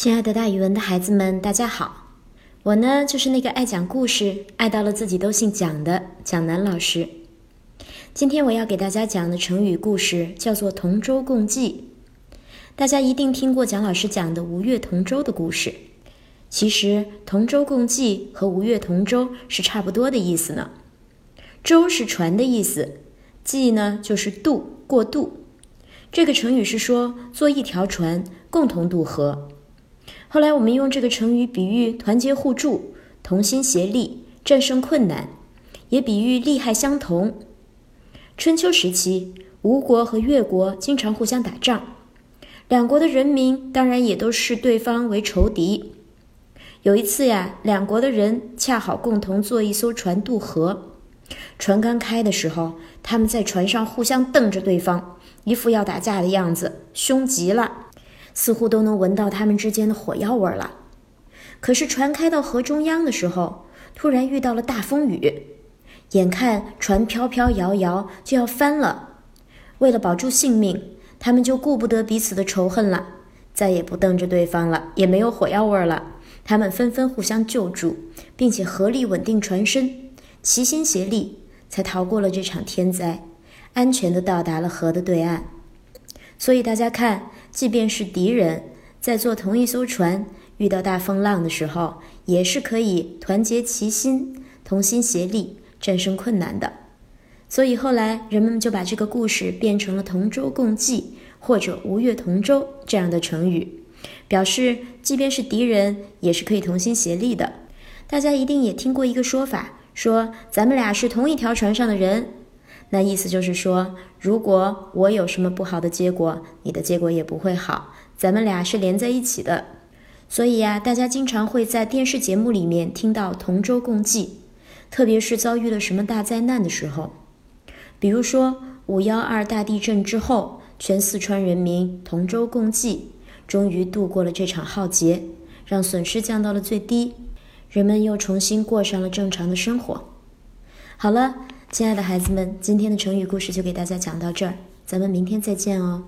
亲爱的大语文的孩子们，大家好！我呢，就是那个爱讲故事、爱到了自己都姓蒋的蒋楠老师。今天我要给大家讲的成语故事叫做“同舟共济”。大家一定听过蒋老师讲的“吴越同舟”的故事。其实“同舟共济”和“吴越同舟”是差不多的意思呢。舟是船的意思，济呢就是渡过渡。这个成语是说坐一条船，共同渡河。后来我们用这个成语比喻团结互助、同心协力、战胜困难，也比喻利害相同。春秋时期，吴国和越国经常互相打仗，两国的人民当然也都视对方为仇敌。有一次呀，两国的人恰好共同坐一艘船渡河，船刚开的时候，他们在船上互相瞪着对方，一副要打架的样子，凶极了。似乎都能闻到他们之间的火药味了。可是船开到河中央的时候，突然遇到了大风雨，眼看船飘飘摇摇就要翻了。为了保住性命，他们就顾不得彼此的仇恨了，再也不瞪着对方了，也没有火药味了。他们纷纷互相救助，并且合力稳定船身，齐心协力，才逃过了这场天灾，安全地到达了河的对岸。所以大家看。即便是敌人在坐同一艘船，遇到大风浪的时候，也是可以团结齐心、同心协力战胜困难的。所以后来人们就把这个故事变成了“同舟共济”或者“吴越同舟”这样的成语，表示即便是敌人，也是可以同心协力的。大家一定也听过一个说法，说咱们俩是同一条船上的人。那意思就是说，如果我有什么不好的结果，你的结果也不会好。咱们俩是连在一起的，所以呀，大家经常会在电视节目里面听到“同舟共济”，特别是遭遇了什么大灾难的时候，比如说五幺二大地震之后，全四川人民同舟共济，终于度过了这场浩劫，让损失降到了最低，人们又重新过上了正常的生活。好了。亲爱的孩子们，今天的成语故事就给大家讲到这儿，咱们明天再见哦。